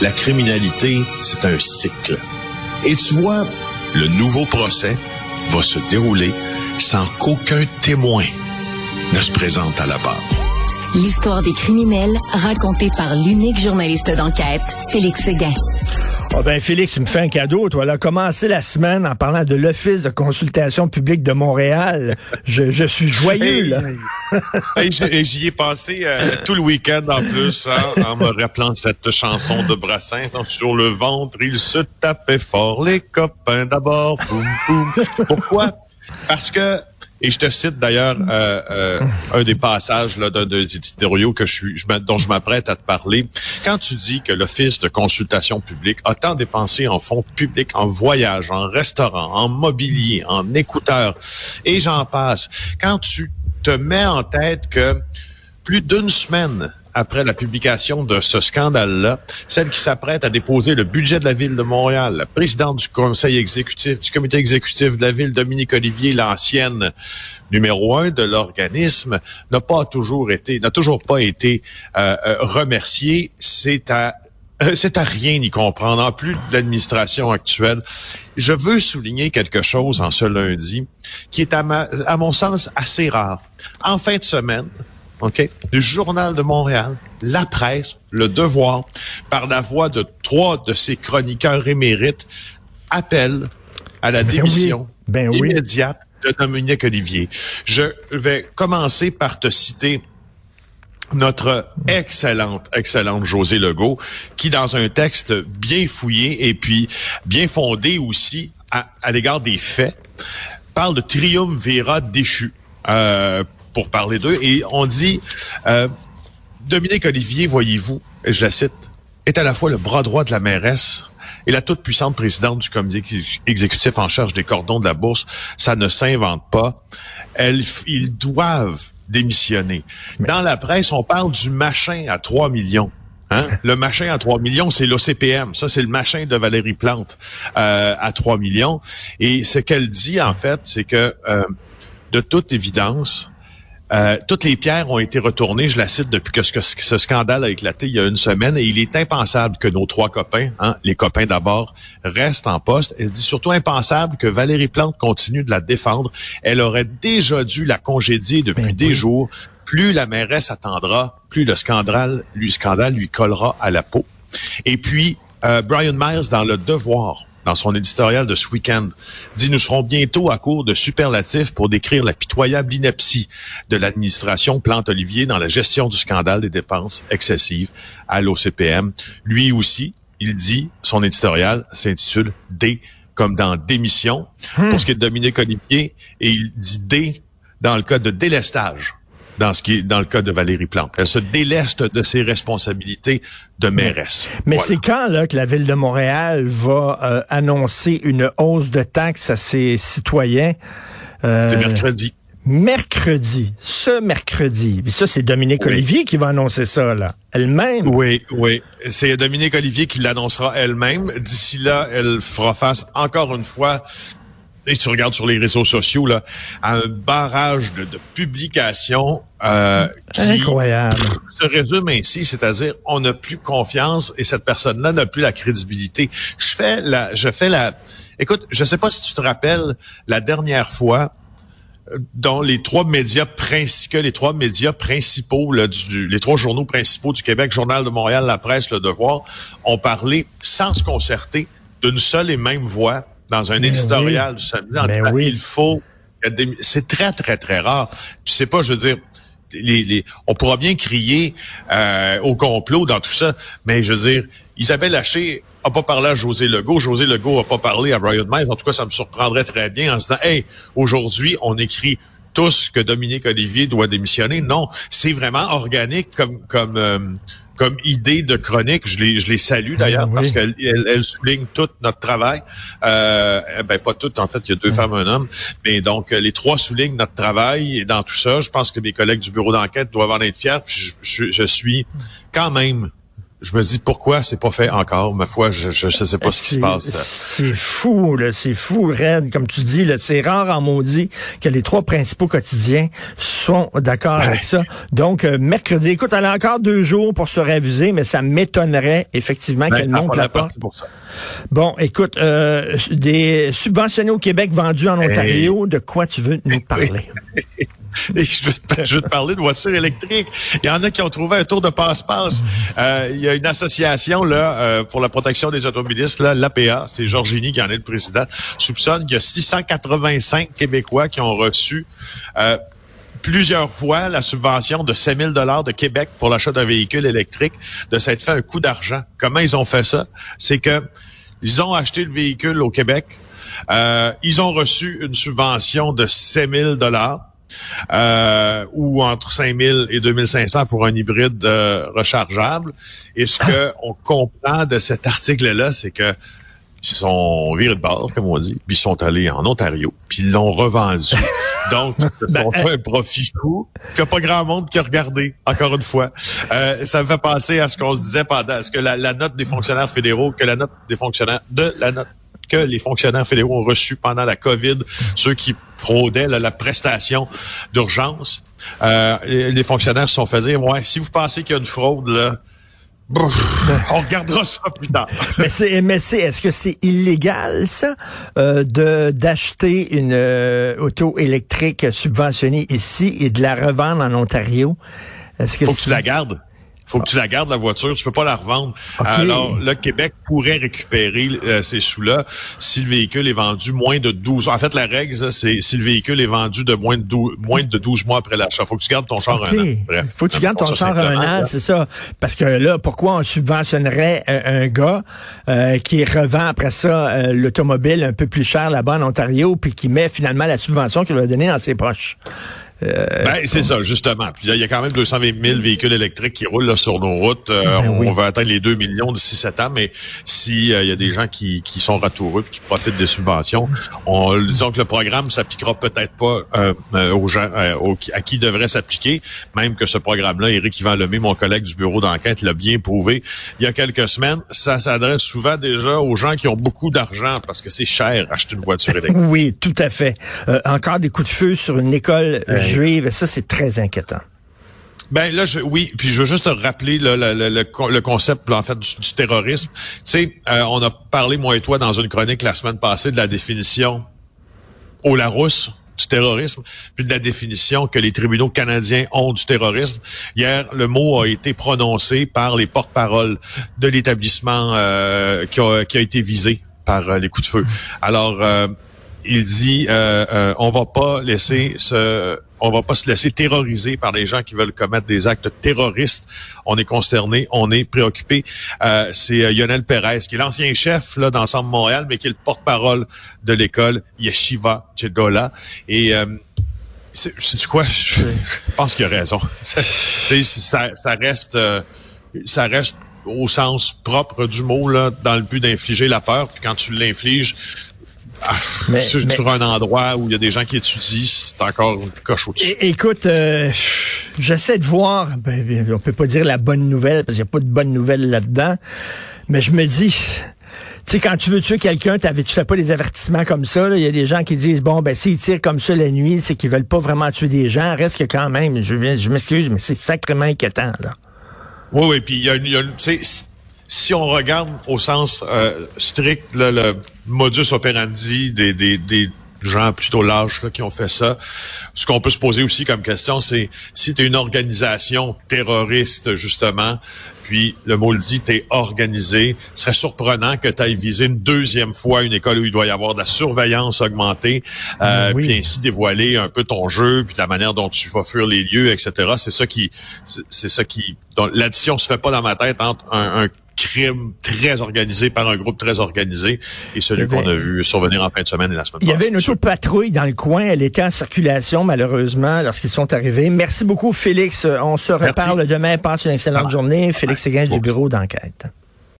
la criminalité, c'est un cycle. Et tu vois, le nouveau procès va se dérouler sans qu'aucun témoin ne se présente à la barre. L'histoire des criminels racontée par l'unique journaliste d'enquête, Félix Séguin. Oh ben Félix, tu me fais un cadeau. Toi, a commencé la semaine en parlant de l'Office de consultation publique de Montréal. Je, je suis joyeux, là. J'y ai passé euh, tout le week-end en plus, hein, en me rappelant cette chanson de Brassens. Donc, sur le ventre, il se tapait fort les copains d'abord. Boum, boum. Pourquoi? Parce que et je te cite d'ailleurs euh, euh, un des passages d'un des éditoriaux que dont je m'apprête à te parler. Quand tu dis que l'Office de consultation publique a tant dépensé en fonds publics, en voyage, en restaurant, en mobilier, en écouteurs, et j'en passe. Quand tu te mets en tête que plus d'une semaine après la publication de ce scandale-là, celle qui s'apprête à déposer le budget de la ville de Montréal, la présidente du conseil exécutif, du comité exécutif de la ville, Dominique Olivier, l'ancienne numéro un de l'organisme, n'a pas toujours été, n'a toujours pas été euh, euh remerciée. C'est à euh, c'est à rien y comprendre, en plus de l'administration actuelle. Je veux souligner quelque chose en ce lundi qui est à, à mon sens assez rare. En fin de semaine, OK? Le Journal de Montréal, la presse, le devoir, par la voix de trois de ses chroniqueurs émérites, appelle à la ben démission ben immédiate de Dominique Olivier. Je vais commencer par te citer notre excellente, excellente José Legault, qui dans un texte bien fouillé et puis bien fondé aussi à, l'égard des faits, parle de triumvirat déchu. Euh, pour parler d'eux. Et on dit, euh, Dominique Olivier, voyez-vous, et je la cite, est à la fois le bras droit de la mairesse et la toute puissante présidente du comité exécutif en charge des cordons de la bourse. Ça ne s'invente pas. Elles, ils doivent démissionner. Dans la presse, on parle du machin à 3 millions. Hein? Le machin à 3 millions, c'est l'OCPM. Ça, c'est le machin de Valérie Plante euh, à 3 millions. Et ce qu'elle dit, en fait, c'est que, euh, de toute évidence, euh, toutes les pierres ont été retournées, je la cite depuis que ce, scandale a éclaté il y a une semaine, et il est impensable que nos trois copains, hein, les copains d'abord, restent en poste. Elle dit surtout impensable que Valérie Plante continue de la défendre. Elle aurait déjà dû la congédier depuis ben des jours. Plus la mairesse attendra, plus le scandale, lui, scandale lui collera à la peau. Et puis, euh, Brian Myers, dans Le Devoir, dans son éditorial de ce week-end, dit nous serons bientôt à court de superlatifs pour décrire la pitoyable ineptie de l'administration Plante-Olivier dans la gestion du scandale des dépenses excessives à l'OCPM. Lui aussi, il dit, son éditorial s'intitule D comme dans démission hmm. pour ce qui est de Dominique Olivier et il dit D dans le cas de délestage dans ce qui est dans le cas de Valérie Plante. Elle se déleste de ses responsabilités de mairesse. Mais c'est quand là que la ville de Montréal va euh, annoncer une hausse de taxes à ses citoyens? Euh, C'est mercredi. Mercredi, ce mercredi. Et ça, c'est Dominique Olivier qui va annoncer ça, là. Elle-même. Oui, oui. C'est Dominique Olivier qui l'annoncera elle-même. D'ici là, elle fera face encore une fois et tu regardes sur les réseaux sociaux, là, à un barrage de, de publications euh, qui Incroyable. se résume ainsi, c'est-à-dire on n'a plus confiance et cette personne-là n'a plus la crédibilité. Je fais la, je fais la. Écoute, je sais pas si tu te rappelles la dernière fois euh, dont les trois médias principaux, les trois médias principaux, là, du, les trois journaux principaux du Québec, Journal de Montréal, La Presse, Le Devoir, ont parlé sans se concerter d'une seule et même voix dans un éditorial du samedi. Ben oui. Il faut. C'est très, très, très rare. Tu sais pas, je veux dire, les, les, on pourra bien crier euh, au complot dans tout ça, mais je veux dire, Isabelle Haché a pas parlé à José Legault, José Legault a pas parlé à Brian Miles. En tout cas, ça me surprendrait très bien en se disant, hey, aujourd'hui, on écrit tous que Dominique Olivier doit démissionner. Non, c'est vraiment organique comme comme euh, comme idée de chronique. Je les, je les salue d'ailleurs parce qu'elle elle, souligne tout notre travail. Euh, ben pas tout, en fait, il y a deux femmes, un homme. Mais donc, les trois soulignent notre travail et dans tout ça, je pense que mes collègues du bureau d'enquête doivent en être fiers. Je, je, je suis quand même je me dis pourquoi c'est pas fait encore? Ma foi, je je, sais pas ce qui se passe. C'est fou, là, c'est fou, Red. Comme tu dis, c'est rare en maudit que les trois principaux quotidiens sont d'accord avec ça. Donc, euh, mercredi, écoute, elle a encore deux jours pour se réviser, mais ça m'étonnerait effectivement qu'elle monte la porte. Pour ça. Bon, écoute, euh, des subventionnés au Québec vendus en Ontario, de quoi tu veux nous parler? Je veux, te, parler de voitures électriques. Il y en a qui ont trouvé un tour de passe-passe. Euh, il y a une association là euh, pour la protection des automobilistes, l'APA, c'est Georgini qui en est le président, soupçonne qu'il y a 685 Québécois qui ont reçu euh, plusieurs fois la subvention de 5 000 dollars de Québec pour l'achat d'un véhicule électrique, de s'être fait un coup d'argent. Comment ils ont fait ça? C'est que ils ont acheté le véhicule au Québec. ils ont reçu une subvention de 5 000 dollars euh, ou entre 5000 et 2500 pour un hybride euh, rechargeable. Et ce que on comprend de cet article-là, c'est que ils sont virés de bord, comme on dit, puis ils sont allés en Ontario, puis ils l'ont revendu. Donc, ils ben, fait un profit fou qu'il n'y a pas grand monde qui a regardé, encore une fois. Euh, ça me fait penser à ce qu'on se disait pendant, ce que la, la, note des fonctionnaires fédéraux, que la note des fonctionnaires, de la note que les fonctionnaires fédéraux ont reçu pendant la COVID, ceux qui fraudaient la prestation d'urgence. Euh, les, fonctionnaires se sont fait dire, ouais, si vous pensez qu'il y a une fraude, là, on regardera ça plus tard. mais c'est, mais c'est, est-ce que c'est illégal ça, euh, de d'acheter une euh, auto électrique subventionnée ici et de la revendre en Ontario? Est-ce que faut que tu la gardes faut que tu la gardes, la voiture. Tu peux pas la revendre. Alors, le Québec pourrait récupérer euh, ces sous-là si le véhicule est vendu moins de 12 En fait, la règle, c'est si le véhicule est vendu de moins de 12, moins de 12 mois après l'achat. Faut que tu gardes ton char un an. Bref. Faut que tu gardes ton char un an, c'est ça. Parce que là, pourquoi on subventionnerait un, gars euh, qui revend après ça euh, l'automobile un peu plus cher là-bas en Ontario, puis qui met finalement la subvention qu'il a donnée dans ses poches? Euh, ben, c'est ça, justement. Puis il y a quand même 220 000 véhicules électriques qui roulent là, sur nos routes. Euh, ben on, va atteindre les 2 millions d'ici 7 ans, mais s'il euh, il y a des gens qui, qui sont ratoureux et qui profitent des subventions, on, disons que le programme s'appliquera peut-être pas aux gens à qui devrait s'appliquer, même que ce programme-là, Éric Yvan Lemay, mon collègue du bureau d'enquête, l'a bien prouvé il y a quelques semaines. Ça s'adresse souvent déjà aux gens qui ont beaucoup d'argent parce que c'est cher acheter une voiture électrique. Oui, tout à fait. encore des coups de feu sur une école juive. Ça, c'est très inquiétant. Ben là, je, oui, puis je veux juste te rappeler le, le, le, concept en fait du, terrorisme. Tu sais, euh, on a parlé moi et toi dans une chronique la semaine passée de la définition au Larousse du terrorisme, puis de la définition que les tribunaux canadiens ont du terrorisme. Hier, le mot a été prononcé par les porte-paroles de l'établissement euh, qui, a, qui, a, été visé par euh, les coups de feu. Alors, il dit euh, euh, on va pas laisser ce on va pas se laisser terroriser par les gens qui veulent commettre des actes terroristes. On est concerné, on est préoccupé. Euh, c'est euh, Lionel Perez, qui est l'ancien chef là d'ensemble Montréal, mais qui est le porte-parole de l'école Yeshiva Chedola. Et euh, c'est quoi? Je pense qu'il a raison. ça, ça, reste, ça reste au sens propre du mot là, dans le but d'infliger la peur. Puis quand tu l'infliges, ah, mais, sur, un endroit où il y a des gens qui étudient, c'est encore une coche au-dessus. Écoute, euh, j'essaie de voir, ben, on peut pas dire la bonne nouvelle, parce qu'il n'y a pas de bonne nouvelle là-dedans, mais je me dis, tu sais, quand tu veux tuer quelqu'un, tu fais pas des avertissements comme ça. Il y a des gens qui disent, bon, ben s'ils tirent comme ça la nuit, c'est qu'ils veulent pas vraiment tuer des gens. Reste que quand même, je, je m'excuse, mais c'est sacrément inquiétant. Là. Oui, oui, puis il y a, y a si on regarde au sens euh, strict le modus operandi des, des, des gens plutôt larges qui ont fait ça. Ce qu'on peut se poser aussi comme question, c'est si tu es une organisation terroriste, justement, puis le mot le dit, tu es organisé, ce serait surprenant que tu ailles viser une deuxième fois une école où il doit y avoir de la surveillance augmentée, euh, ben puis ainsi dévoiler un peu ton jeu, puis la manière dont tu vas fuir les lieux, etc. C'est ça qui... C'est ça qui... L'addition se fait pas dans ma tête entre un, un crime très organisé par un groupe très organisé et celui qu'on a vu survenir en fin de semaine et la semaine Il y avait une auto-patrouille dans le coin. Elle était en circulation, malheureusement, lorsqu'ils sont arrivés. Merci beaucoup, Félix. On se reparle demain. Passe une excellente journée. Félix Séguin du bureau d'enquête.